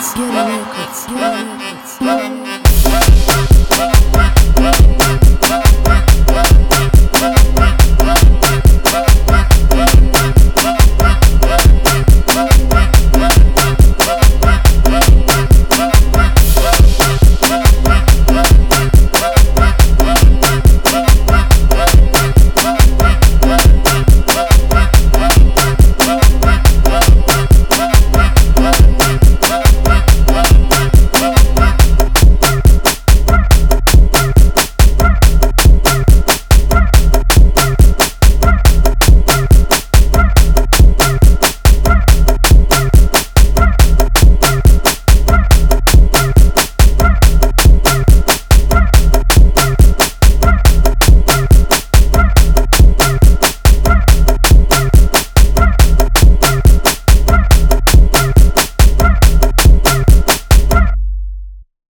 records, get a records, get a records, get a records.